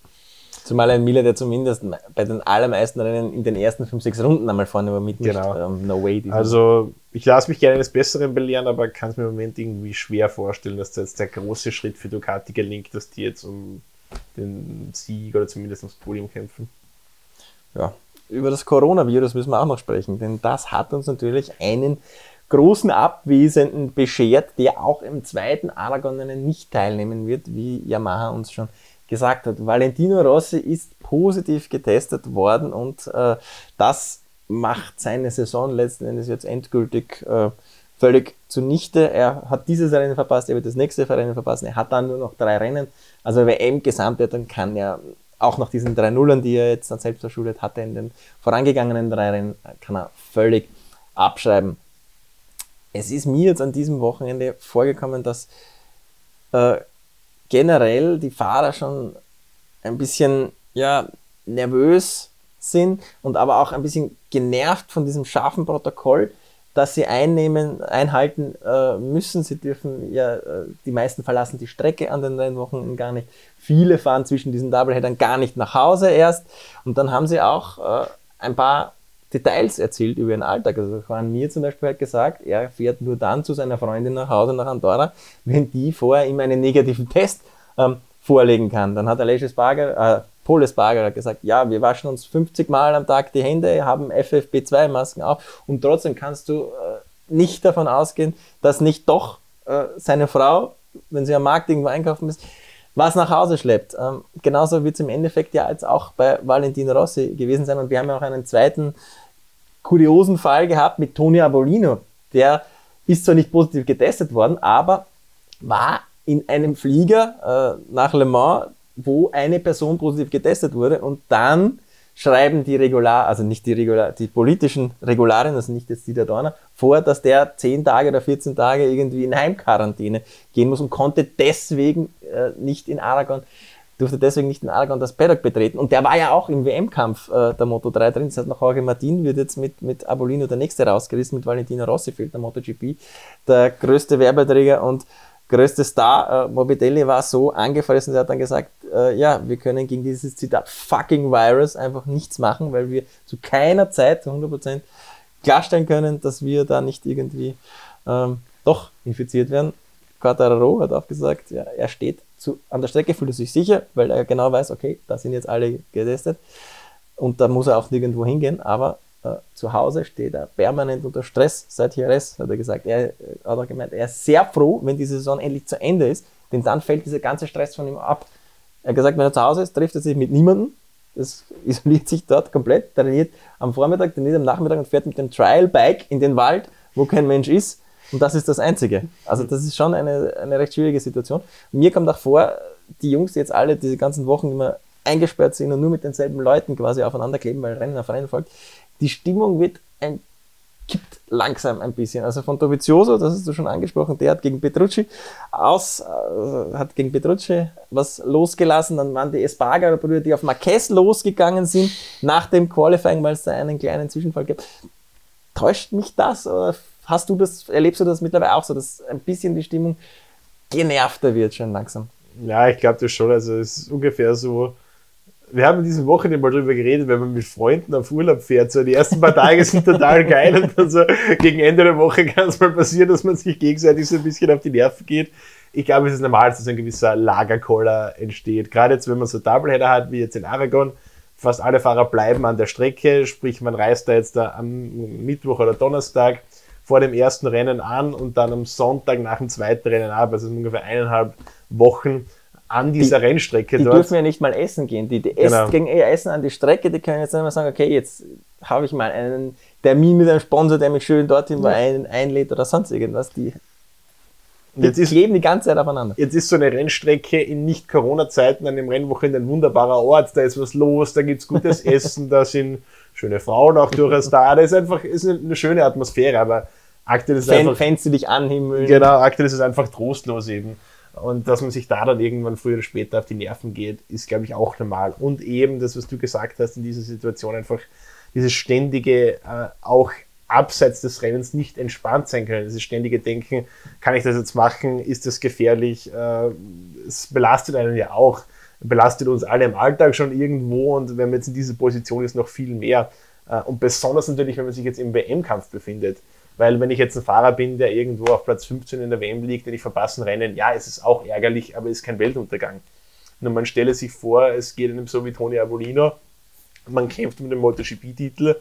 [SPEAKER 1] Zumal ein Miller, der zumindest bei den allermeisten Rennen in den ersten 5, 6 Runden einmal vorne war mit
[SPEAKER 2] genau. ähm, No Way. Also ich lasse mich gerne eines Besseren belehren, aber kann es mir im Moment irgendwie schwer vorstellen, dass da jetzt der große Schritt für Ducati gelingt, dass die jetzt um den Sieg oder zumindest ums Podium kämpfen.
[SPEAKER 1] Ja, über das Coronavirus müssen wir auch noch sprechen, denn das hat uns natürlich einen großen Abwesenden beschert, der auch im zweiten Aragon-Rennen nicht teilnehmen wird, wie Yamaha uns schon gesagt hat. Valentino Rossi ist positiv getestet worden und äh, das macht seine Saison letzten Endes jetzt endgültig äh, völlig zunichte. Er hat dieses Rennen verpasst, er wird das nächste Rennen verpassen, er hat dann nur noch drei Rennen. Also WM dann kann er auch nach diesen drei Nullern, die er jetzt dann selbst verschuldet hatte in den vorangegangenen drei Rennen, kann er völlig abschreiben. Es ist mir jetzt an diesem Wochenende vorgekommen, dass äh, generell die Fahrer schon ein bisschen ja, nervös sind und aber auch ein bisschen genervt von diesem scharfen Protokoll, das sie einnehmen, einhalten äh, müssen. Sie dürfen ja, äh, die meisten verlassen die Strecke an den Rennwochen gar nicht. Viele fahren zwischen diesen Doubleheadern gar nicht nach Hause erst. Und dann haben sie auch äh, ein paar Details erzählt über ihren Alltag. Also Juan mir zum Beispiel hat gesagt, er fährt nur dann zu seiner Freundin nach Hause nach Andorra, wenn die vorher ihm einen negativen Test ähm, vorlegen kann. Dann hat Aleix Barger, äh, Paul Esparger gesagt, ja, wir waschen uns 50 Mal am Tag die Hände, haben FFP2-Masken auf und trotzdem kannst du äh, nicht davon ausgehen, dass nicht doch äh, seine Frau, wenn sie am Markt irgendwo einkaufen ist, was nach Hause schleppt. Ähm, genauso wird es im Endeffekt ja jetzt auch bei Valentino Rossi gewesen sein. Und wir haben ja auch einen zweiten kuriosen Fall gehabt mit Tony Abolino. Der ist zwar nicht positiv getestet worden, aber war in einem Flieger äh, nach Le Mans, wo eine Person positiv getestet wurde und dann schreiben die Regular, also nicht die Regular, die politischen Regularien, also nicht jetzt die der Dorner, vor, dass der 10 Tage oder 14 Tage irgendwie in Heimquarantäne gehen muss und konnte deswegen äh, nicht in Aragon, durfte deswegen nicht in Aragon das Paddock betreten. Und der war ja auch im WM-Kampf äh, der Moto 3 drin. Das heißt, nach Jorge Martin wird jetzt mit, mit Abolino der nächste rausgerissen, mit Valentino Rossi fehlt der MotoGP, der größte Werbeträger und größte Star, äh, Morbidelli, war so angefressen, er hat dann gesagt, äh, ja, wir können gegen dieses Zitat fucking Virus einfach nichts machen, weil wir zu keiner Zeit zu 100% klarstellen können, dass wir da nicht irgendwie ähm, doch infiziert werden. Quattararo hat auch gesagt, ja, er steht zu, an der Strecke, fühlt er sich sicher, weil er genau weiß, okay, da sind jetzt alle getestet und da muss er auch nirgendwo hingehen, aber äh, zu Hause steht er permanent unter Stress seit JRS, hat er gesagt. Er hat auch gemeint, er ist sehr froh, wenn die Saison endlich zu Ende ist, denn dann fällt dieser ganze Stress von ihm ab. Er hat gesagt, wenn er zu Hause ist, trifft er sich mit niemandem, das <laughs> isoliert sich dort komplett, trainiert am Vormittag, trainiert am Nachmittag und fährt mit dem Trial-Bike in den Wald, wo kein Mensch ist. Und das ist das Einzige. Also das ist schon eine, eine recht schwierige Situation. mir kommt auch vor, die Jungs, die jetzt alle diese ganzen Wochen immer eingesperrt sind und nur mit denselben Leuten quasi aufeinander kleben, weil Rennen auf Rennen folgt, die Stimmung wird ein, kippt langsam ein bisschen. Also von Dovizioso, das hast du schon angesprochen, der hat gegen Petrucci aus, äh, hat gegen Petrucci was losgelassen, dann waren die Espargaro-Brüder, die auf Marquez losgegangen sind nach dem Qualifying, weil es da einen kleinen Zwischenfall gibt. Täuscht mich das oder hast du das, erlebst du das mittlerweile auch so, dass ein bisschen die Stimmung genervter wird schon langsam?
[SPEAKER 2] Ja, ich glaube das schon. Also es ist ungefähr so, wir haben diese Woche mal drüber geredet, wenn man mit Freunden auf Urlaub fährt. So, die ersten paar Tage sind total geil und dann so gegen Ende der Woche kann es mal passieren, dass man sich gegenseitig so ein bisschen auf die Nerven geht. Ich glaube, es ist normal, dass ein gewisser Lagerkoller entsteht. Gerade jetzt, wenn man so Doubleheader hat, wie jetzt in Aragon, fast alle Fahrer bleiben an der Strecke, sprich, man reist da jetzt da am Mittwoch oder Donnerstag vor dem ersten Rennen an und dann am Sonntag nach dem zweiten Rennen ab. Also ungefähr eineinhalb Wochen an dieser die, Rennstrecke
[SPEAKER 1] die dort. Die dürfen ja nicht mal essen gehen. Die, die genau. essen, gehen eher essen an die Strecke, die können jetzt nicht mehr sagen, okay, jetzt habe ich mal einen Termin mit einem Sponsor, der mich schön dorthin ja. ein, einlädt oder sonst irgendwas. Die, die jetzt ist, leben die ganze Zeit aufeinander.
[SPEAKER 2] Jetzt ist so eine Rennstrecke in Nicht-Corona-Zeiten an dem Rennwochenende ein wunderbarer Ort, da ist was los, da gibt es gutes <laughs> Essen, da sind schöne Frauen auch durchaus da. Da ist einfach ist eine, schöne Atmosphäre, aber aktuell ist es
[SPEAKER 1] einfach... Fans, die dich anhimmeln.
[SPEAKER 2] Genau, aktuell ist es einfach trostlos eben. Und dass man sich da dann irgendwann früher oder später auf die Nerven geht, ist, glaube ich, auch normal. Und eben das, was du gesagt hast, in dieser Situation einfach dieses ständige, äh, auch abseits des Rennens nicht entspannt sein können. Dieses ständige Denken, kann ich das jetzt machen? Ist das gefährlich? Äh, es belastet einen ja auch, belastet uns alle im Alltag schon irgendwo und wenn man jetzt in dieser Position ist, noch viel mehr. Äh, und besonders natürlich, wenn man sich jetzt im WM-Kampf befindet. Weil wenn ich jetzt ein Fahrer bin, der irgendwo auf Platz 15 in der WM liegt und ich verpasse ein Rennen, ja, es ist auch ärgerlich, aber es ist kein Weltuntergang. Nur man stelle sich vor, es geht einem so wie Toni Avolino, man kämpft mit dem MotoGP-Titel,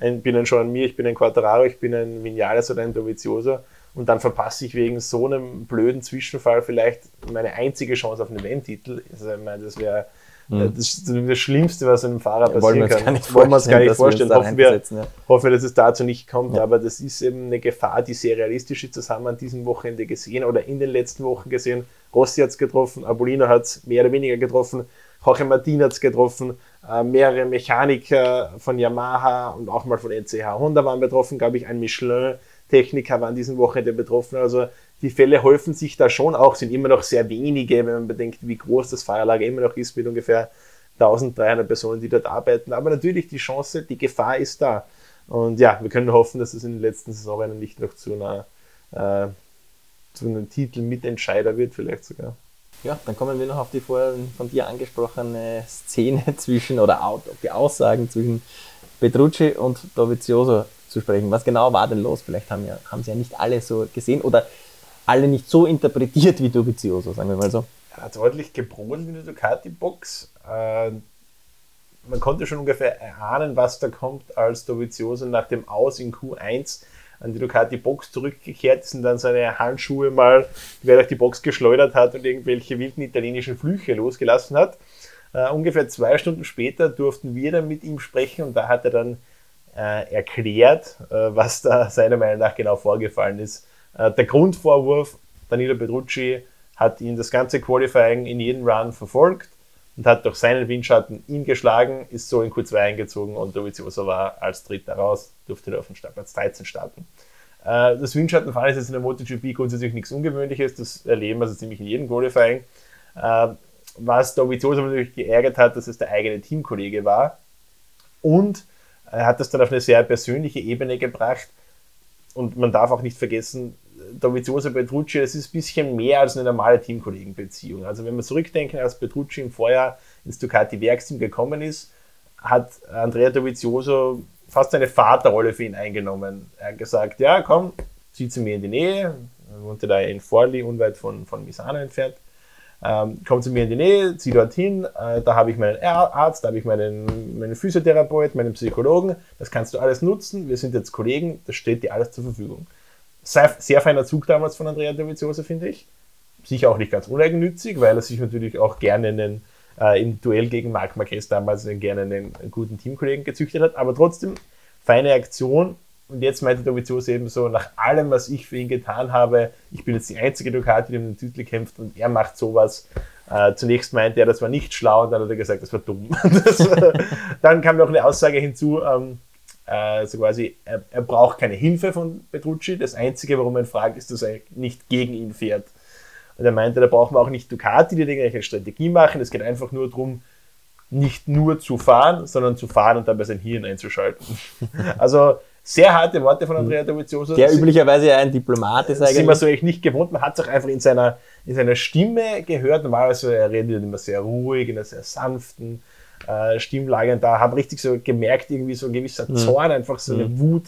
[SPEAKER 2] ich bin ein Jean Mir, ich bin ein Quattararo, ich bin ein Vinales oder ein Dovizioso und dann verpasse ich wegen so einem blöden Zwischenfall vielleicht meine einzige Chance auf einen WM-Titel. Also, ich meine, das wäre Mhm. Das, das Schlimmste, was einem Fahrer ja, passieren kann. Wollen wir uns gar nicht vorstellen. Hoffen wir, ja. hoffen wir, dass es dazu nicht kommt. Ja. Aber das ist eben eine Gefahr, die sehr realistisch ist. Das haben wir an diesem Wochenende gesehen oder in den letzten Wochen gesehen. Rossi hat es getroffen, Abolino hat es mehr oder weniger getroffen, Jorge Martin hat es getroffen, äh, mehrere Mechaniker von Yamaha und auch mal von NCH Honda waren betroffen, glaube ich, ein Michelin-Techniker war an diesem Wochenende betroffen. Also die Fälle häufen sich da schon auch, sind immer noch sehr wenige, wenn man bedenkt, wie groß das Fahrerlager immer noch ist, mit ungefähr 1300 Personen, die dort arbeiten. Aber natürlich die Chance, die Gefahr ist da. Und ja, wir können hoffen, dass es in den letzten Saisonrennen nicht noch zu einer äh, zu einem Titel Mitentscheider wird, vielleicht sogar.
[SPEAKER 1] Ja, dann kommen wir noch auf die vorhin von dir angesprochene Szene <laughs> zwischen oder die Aussagen zwischen Petrucci und Dovizioso zu sprechen. Was genau war denn los? Vielleicht haben, ja, haben sie ja nicht alle so gesehen oder alle nicht so interpretiert wie Dovizioso, sagen wir mal so.
[SPEAKER 2] Er hat ordentlich gebrodelt in der Ducati-Box. Äh, man konnte schon ungefähr erahnen, was da kommt, als Dovizioso nach dem Aus in Q1 an die Ducati-Box zurückgekehrt ist und dann seine Handschuhe mal quer durch die Box geschleudert hat und irgendwelche wilden italienischen Flüche losgelassen hat. Uh, ungefähr zwei Stunden später durften wir dann mit ihm sprechen und da hat er dann uh, erklärt, uh, was da seiner Meinung nach genau vorgefallen ist. Äh, der Grundvorwurf, Danilo Petrucci hat ihn das ganze Qualifying in jedem Run verfolgt und hat durch seinen Windschatten ihn geschlagen, ist so in Q2 eingezogen und Dovizioso war als Dritter raus, durfte auf den Startplatz 13 starten. Äh, das Windschattenfahren ist jetzt in der MotoGP grundsätzlich nichts Ungewöhnliches, das erleben wir also ziemlich in jedem Qualifying. Äh, was Dovizioso natürlich geärgert hat, dass es der eigene Teamkollege war und er hat das dann auf eine sehr persönliche Ebene gebracht, und man darf auch nicht vergessen, Dovizioso Petrucci, das ist ein bisschen mehr als eine normale Teamkollegenbeziehung. Also wenn wir zurückdenken, als Petrucci im Vorjahr ins Ducati Werksteam gekommen ist, hat Andrea Dovizioso fast eine Vaterrolle für ihn eingenommen. Er hat gesagt, ja komm, zieh zu mir in die Nähe, er wohnte da in Forli, unweit von, von Misano entfernt, ähm, komm zu mir in die Nähe, zieh dorthin, äh, da habe ich meinen Arzt, da habe ich meinen, meinen Physiotherapeut, meinen Psychologen, das kannst du alles nutzen, wir sind jetzt Kollegen, das steht dir alles zur Verfügung. Sehr, sehr feiner Zug damals von Andrea Dovizioso, finde ich. Sicher auch nicht ganz uneigennützig, weil er sich natürlich auch gerne einen, äh, im Duell gegen Marc Marquez damals gerne einen, guten Teamkollegen gezüchtet hat, aber trotzdem feine Aktion, und jetzt meinte Dovizioso eben so, nach allem, was ich für ihn getan habe, ich bin jetzt die einzige Ducati, die um den Titel kämpft und er macht sowas. Äh, zunächst meinte er, das war nicht schlau und dann hat er gesagt, das war dumm. <laughs> das, äh, dann kam noch eine Aussage hinzu, ähm, äh, so quasi, er, er, braucht keine Hilfe von Petrucci. Das Einzige, warum er ihn fragt, ist, dass er nicht gegen ihn fährt. Und er meinte, da brauchen wir auch nicht Ducati, die irgendwelche Strategie machen. Es geht einfach nur darum, nicht nur zu fahren, sondern zu fahren und dabei sein Hirn einzuschalten. <laughs> also sehr harte Worte von Andrea Dovizioso.
[SPEAKER 1] Der üblicherweise ja ein Diplomat ist
[SPEAKER 2] eigentlich. Sind wir so eigentlich nicht gewohnt. Man hat es auch einfach in seiner, in seiner Stimme gehört. Normalerweise er redet immer sehr ruhig, in einer sehr sanften äh, Stimmlage. Und da habe ich richtig so gemerkt, irgendwie so ein gewisser mhm. Zorn, einfach so eine mhm. Wut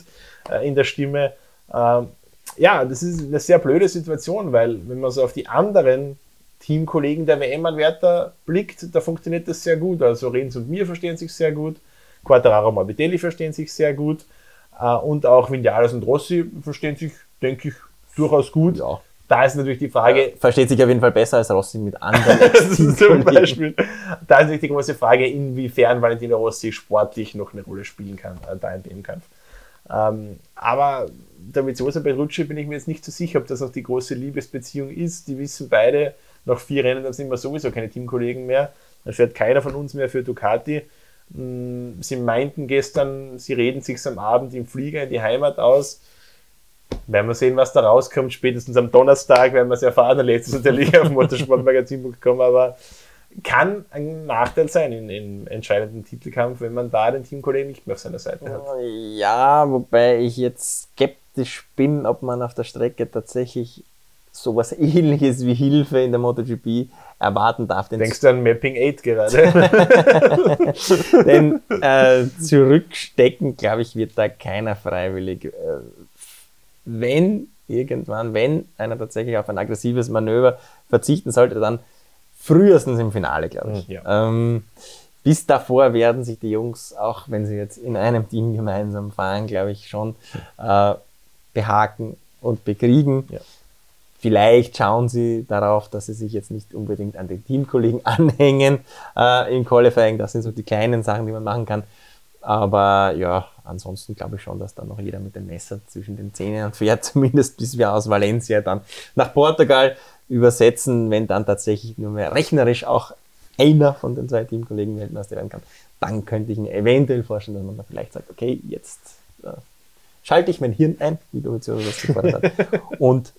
[SPEAKER 2] äh, in der Stimme. Ähm, ja, das ist eine sehr blöde Situation, weil wenn man so auf die anderen Teamkollegen der WM-Anwärter blickt, da funktioniert das sehr gut. Also Renz und mir verstehen sich sehr gut. Quattararo und Morbidelli verstehen sich sehr gut. Äh, und auch Vinales und Rossi verstehen sich, denke ich, durchaus gut. Ja. Da ist natürlich die Frage.
[SPEAKER 1] Ja, versteht sich auf jeden Fall besser als Rossi mit anderen. <laughs>
[SPEAKER 2] zum Beispiel. Da ist natürlich die große Frage, inwiefern Valentino Rossi sportlich noch eine Rolle spielen kann, äh, da in dem Kampf. Ähm, aber der Viziosa Petrucci bin ich mir jetzt nicht so sicher, ob das noch die große Liebesbeziehung ist. Die wissen beide, nach vier Rennen, dann sind wir sowieso keine Teamkollegen mehr. Dann fährt keiner von uns mehr für Ducati. Mm, sie meinten gestern, sie reden sich am Abend im Flieger in die Heimat aus. Werden wir sehen, was da rauskommt. Spätestens am Donnerstag werden wir es erfahren. Letztes natürlich auf motorsportmagazin.com, aber kann ein Nachteil sein in, in entscheidenden Titelkampf, wenn man da den Teamkollegen nicht mehr auf seiner Seite hat.
[SPEAKER 1] Ja, wobei ich jetzt skeptisch bin, ob man auf der Strecke tatsächlich sowas <laughs> ähnliches wie Hilfe in der MotoGP erwarten darf.
[SPEAKER 2] Denkst du an Mapping 8 gerade? <laughs>
[SPEAKER 1] denn äh, zurückstecken, glaube ich, wird da keiner freiwillig. Äh, wenn irgendwann, wenn einer tatsächlich auf ein aggressives Manöver verzichten sollte, dann frühestens im Finale, glaube ich. Mhm, ja. Ähm, bis davor werden sich die Jungs, auch wenn sie jetzt in einem Team gemeinsam fahren, glaube ich, schon äh, behaken und bekriegen. Ja. Vielleicht schauen sie darauf, dass sie sich jetzt nicht unbedingt an den Teamkollegen <laughs> anhängen äh, im Qualifying. Das sind so die kleinen Sachen, die man machen kann. Aber ja, ansonsten glaube ich schon, dass da noch jeder mit dem Messer zwischen den Zähnen fährt, <laughs> zumindest bis wir aus Valencia dann nach Portugal übersetzen, wenn dann tatsächlich nur mehr rechnerisch auch einer von den zwei Teamkollegen Weltmeister werden kann. Dann könnte ich mir eventuell vorstellen, dass man da vielleicht sagt, okay, jetzt äh, schalte ich mein Hirn ein, wie Dovizioso das gefordert hat, <laughs> und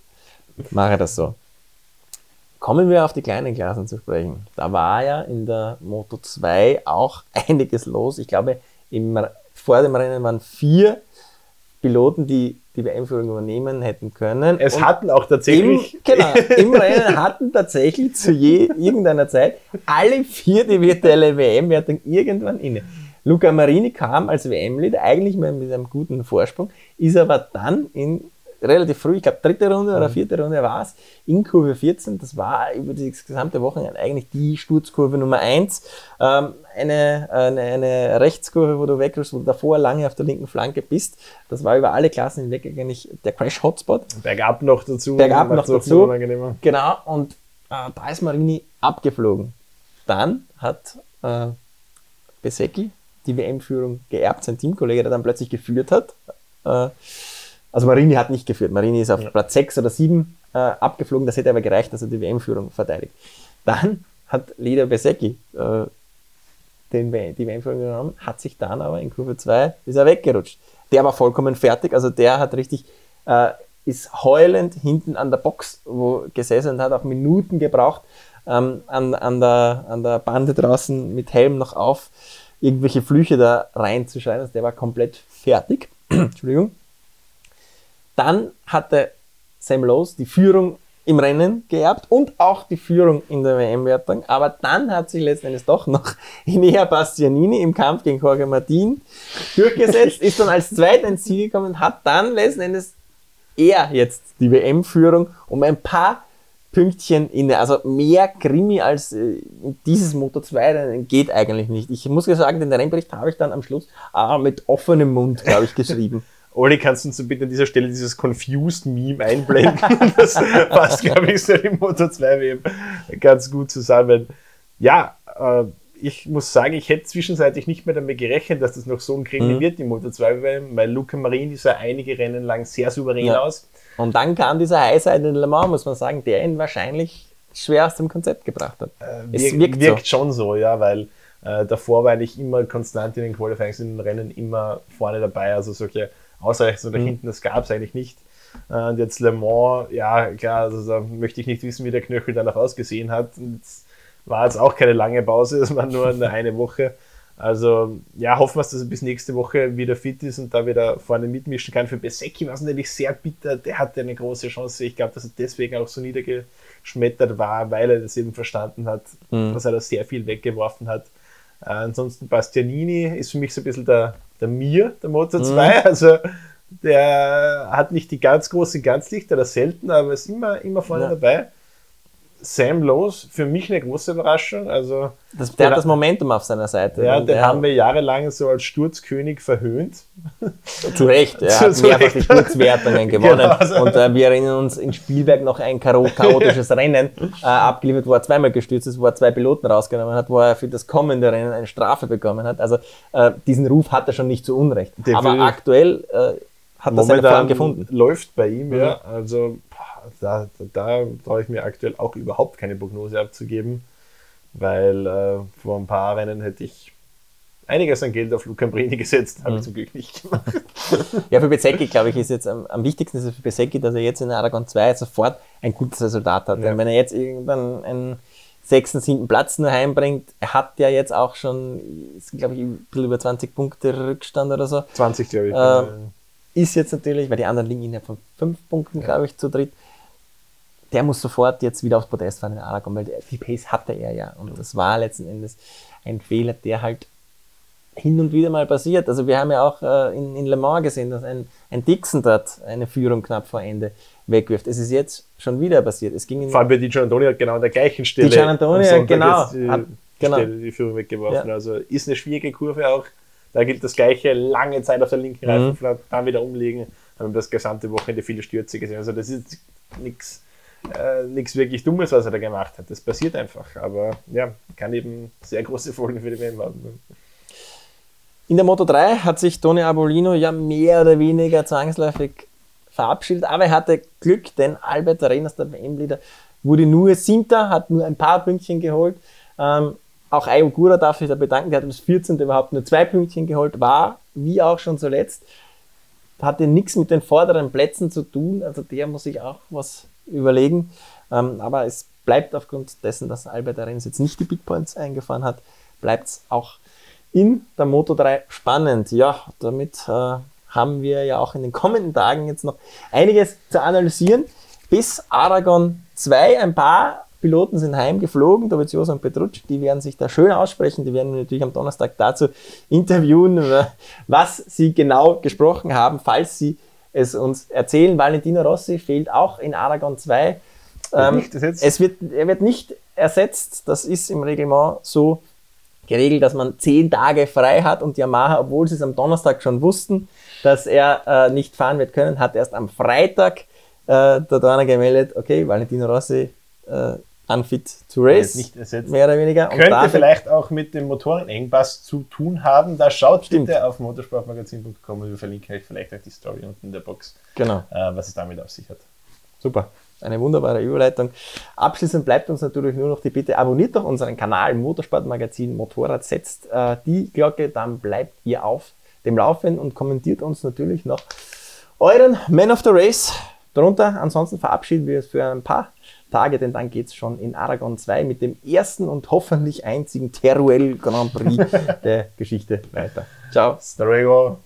[SPEAKER 1] mache das so. Kommen wir auf die kleinen Klassen zu sprechen. Da war ja in der Moto 2 auch einiges los. Ich glaube, im, vor dem Rennen waren vier Piloten, die die WM-Führung übernehmen hätten können.
[SPEAKER 2] Es Und hatten auch tatsächlich.
[SPEAKER 1] Im, genau, im Rennen hatten tatsächlich zu je, irgendeiner Zeit alle vier die virtuelle WM-Wertung irgendwann inne. Luca Marini kam als WM-Leader eigentlich mit einem guten Vorsprung, ist aber dann in relativ früh, ich glaube dritte Runde oder mhm. vierte Runde war es, in Kurve 14. Das war über das gesamte Wochenende eigentlich die Sturzkurve Nummer 1. Ähm, eine, eine, eine Rechtskurve, wo du wegrufst, wo du davor lange auf der linken Flanke bist. Das war über alle Klassen hinweg eigentlich der Crash-Hotspot.
[SPEAKER 2] Bergab noch dazu.
[SPEAKER 1] Bergab noch dazu. Genau, und äh, da ist Marini abgeflogen. Dann hat äh, Besecchi die WM-Führung geerbt, sein Teamkollege, der dann plötzlich geführt hat. Äh, also Marini hat nicht geführt. Marini ist auf ja. Platz 6 oder 7 äh, abgeflogen. Das hätte aber gereicht, dass er die WM-Führung verteidigt. Dann hat Leder Besecki äh, den, die WM-Führung genommen, hat sich dann aber in Kurve 2 ist er weggerutscht. Der war vollkommen fertig. Also der hat richtig, äh, ist heulend hinten an der Box wo gesessen und hat auch Minuten gebraucht, ähm, an, an, der, an der Bande draußen mit Helm noch auf, irgendwelche Flüche da reinzuschreien. Also der war komplett fertig. <clears throat> Entschuldigung. Dann hatte Sam Lowe die Führung im Rennen geerbt und auch die Führung in der WM-Wertung. Aber dann hat sich letztendlich doch noch <laughs> Inea Bastianini im Kampf gegen Jorge Martin durchgesetzt, ist dann als Zweiter ins Ziel gekommen, hat dann letzten Endes er jetzt die WM-Führung um ein paar Pünktchen inne. Also mehr Krimi als äh, dieses Moto 2 geht eigentlich nicht. Ich muss ja sagen, den Rennbericht habe ich dann am Schluss ah, mit offenem Mund, glaube ich, geschrieben. <laughs>
[SPEAKER 2] Oli, kannst du uns bitte an dieser Stelle dieses Confused-Meme einblenden? <laughs> das passt, glaube ich, so im Moto 2 WM ganz gut zusammen. Ja, äh, ich muss sagen, ich hätte zwischenzeitlich nicht mehr damit gerechnet, dass das noch so ein Krimi mhm. wird im Moto 2 WM, weil Luca Marini sah einige Rennen lang sehr souverän ja. aus.
[SPEAKER 1] Und dann kam dieser Highside in Le Mans, muss man sagen, der ihn wahrscheinlich schwer aus dem Konzept gebracht hat.
[SPEAKER 2] Äh, es wirkt, wirkt so. schon so, ja, weil äh, davor war ich immer konstant in den Qualifyings, in den Rennen immer vorne dabei. Also solche Ausreichend oder mhm. hinten, das gab es eigentlich nicht. Äh, und jetzt Le Mans, ja klar, also da möchte ich nicht wissen, wie der Knöchel danach ausgesehen hat. Und war jetzt auch keine lange Pause, es war nur eine, eine Woche. Also ja, hoffen wir, dass er bis nächste Woche wieder fit ist und da wieder vorne mitmischen kann. Für Besecki war es natürlich sehr bitter, der hatte eine große Chance. Ich glaube, dass er deswegen auch so niedergeschmettert war, weil er das eben verstanden hat, mhm. dass er da sehr viel weggeworfen hat. Äh, ansonsten Bastianini ist für mich so ein bisschen der, der Mir, der Motor 2. Mhm. Also der hat nicht die ganz großen Ganzlichter, das selten, aber ist immer, immer vorne ja. dabei. Sam Lowe's für mich eine große Überraschung. Also,
[SPEAKER 1] das, der, der hat das Momentum auf seiner Seite.
[SPEAKER 2] Ja, den haben wir jahrelang so als Sturzkönig verhöhnt. <laughs>
[SPEAKER 1] Zu Recht, er <laughs> hat mehrfach die Sturzwertungen <laughs> gewonnen. Genau, also und äh, wir erinnern uns in Spielberg noch ein chaotisches Rennen äh, abgeliefert, wo er zweimal gestürzt ist, wo er zwei Piloten rausgenommen hat, wo er für das kommende Rennen eine Strafe bekommen hat. Also äh, diesen Ruf hat er schon nicht zu Unrecht. Aber aktuell äh, hat er seine Form gefunden.
[SPEAKER 2] Läuft bei ihm, ja. Also da, da traue ich mir aktuell auch überhaupt keine Prognose abzugeben, weil äh, vor ein paar Rennen hätte ich einiges an Geld auf Luca Brini <laughs> gesetzt, habe mhm. ich zum Glück nicht gemacht. <laughs>
[SPEAKER 1] Ja, für Bezecki, glaube ich, ist jetzt am, am wichtigsten ist für Bezecki, dass er jetzt in Aragon 2 sofort ein gutes Resultat hat. Ja. Denn wenn er jetzt irgendwann einen sechsten, siebten Platz nur heimbringt, er hat ja jetzt auch schon, glaube ich, ein bisschen über 20 Punkte Rückstand oder so.
[SPEAKER 2] 20, glaube ich.
[SPEAKER 1] Äh, ist jetzt natürlich, weil die anderen liegen innerhalb von fünf Punkten, ja. glaube ich, zu dritt der muss sofort jetzt wieder aufs Podest fahren in Aragon, weil die Pace hatte er ja. Und das war letzten Endes ein Fehler, der halt hin und wieder mal passiert. Also wir haben ja auch äh, in, in Le Mans gesehen, dass ein, ein Dixon dort eine Führung knapp vor Ende wegwirft. Es ist jetzt schon wieder passiert. Es ging
[SPEAKER 2] vor allem bei Di Giannantoni hat genau an der gleichen Stelle.
[SPEAKER 1] Di Giannantoni, genau.
[SPEAKER 2] Hat, genau. Stelle die Führung weggeworfen. Ja. Also ist eine schwierige Kurve auch. Da gilt das Gleiche, lange Zeit auf der linken Reifen, mhm. dann wieder umlegen. Haben das gesamte Wochenende viele Stürze gesehen. Also das ist nichts äh, nichts wirklich Dummes, was er da gemacht hat. Das passiert einfach. Aber ja, kann eben sehr große Folgen für die WM haben.
[SPEAKER 1] In der Moto 3 hat sich Tony Abolino ja mehr oder weniger zwangsläufig verabschiedet, aber er hatte Glück, denn Albert Arenas, der WM-Leader, wurde nur Siebter, hat nur ein paar Pünktchen geholt. Ähm, auch Ayogura darf sich da bedanken, der hat das 14. überhaupt nur zwei Pünktchen geholt, war, wie auch schon zuletzt, hatte nichts mit den vorderen Plätzen zu tun, also der muss sich auch was überlegen. Ähm, aber es bleibt aufgrund dessen, dass Albert Arenas jetzt nicht die Big Points eingefahren hat, bleibt es auch in der Moto 3 spannend. Ja, damit äh, haben wir ja auch in den kommenden Tagen jetzt noch einiges zu analysieren. Bis Aragon 2 ein paar Piloten sind heimgeflogen, Dovizioso und Petrucci, die werden sich da schön aussprechen, die werden natürlich am Donnerstag dazu interviewen, <laughs> was sie genau gesprochen haben, falls sie es uns erzählen. Valentino Rossi fehlt auch in Aragon 2. Ähm, es wird, er wird nicht ersetzt. Das ist im Reglement so geregelt, dass man zehn Tage frei hat und Yamaha, obwohl sie es am Donnerstag schon wussten, dass er äh, nicht fahren wird können, hat erst am Freitag äh, der Donner gemeldet, okay, Valentino Rossi äh, unfit to race,
[SPEAKER 2] nicht ersetzt.
[SPEAKER 1] mehr oder weniger.
[SPEAKER 2] Und Könnte vielleicht auch mit dem Motorenengpass zu tun haben. Da schaut Stimmt. bitte auf motorsportmagazin.com und wir verlinken euch vielleicht auch die Story unten in der Box,
[SPEAKER 1] genau.
[SPEAKER 2] Äh, was es damit auf sich hat.
[SPEAKER 1] Super. Eine wunderbare Überleitung. Abschließend bleibt uns natürlich nur noch die Bitte, abonniert doch unseren Kanal Motorsportmagazin Motorrad setzt äh, die Glocke, dann bleibt ihr auf dem Laufen und kommentiert uns natürlich noch euren Man of the Race drunter. Ansonsten verabschieden wir uns für ein paar Tage, denn dann geht es schon in Aragon 2 mit dem ersten und hoffentlich einzigen Teruel Grand Prix <laughs> der Geschichte weiter.
[SPEAKER 2] Ciao. Hasta luego.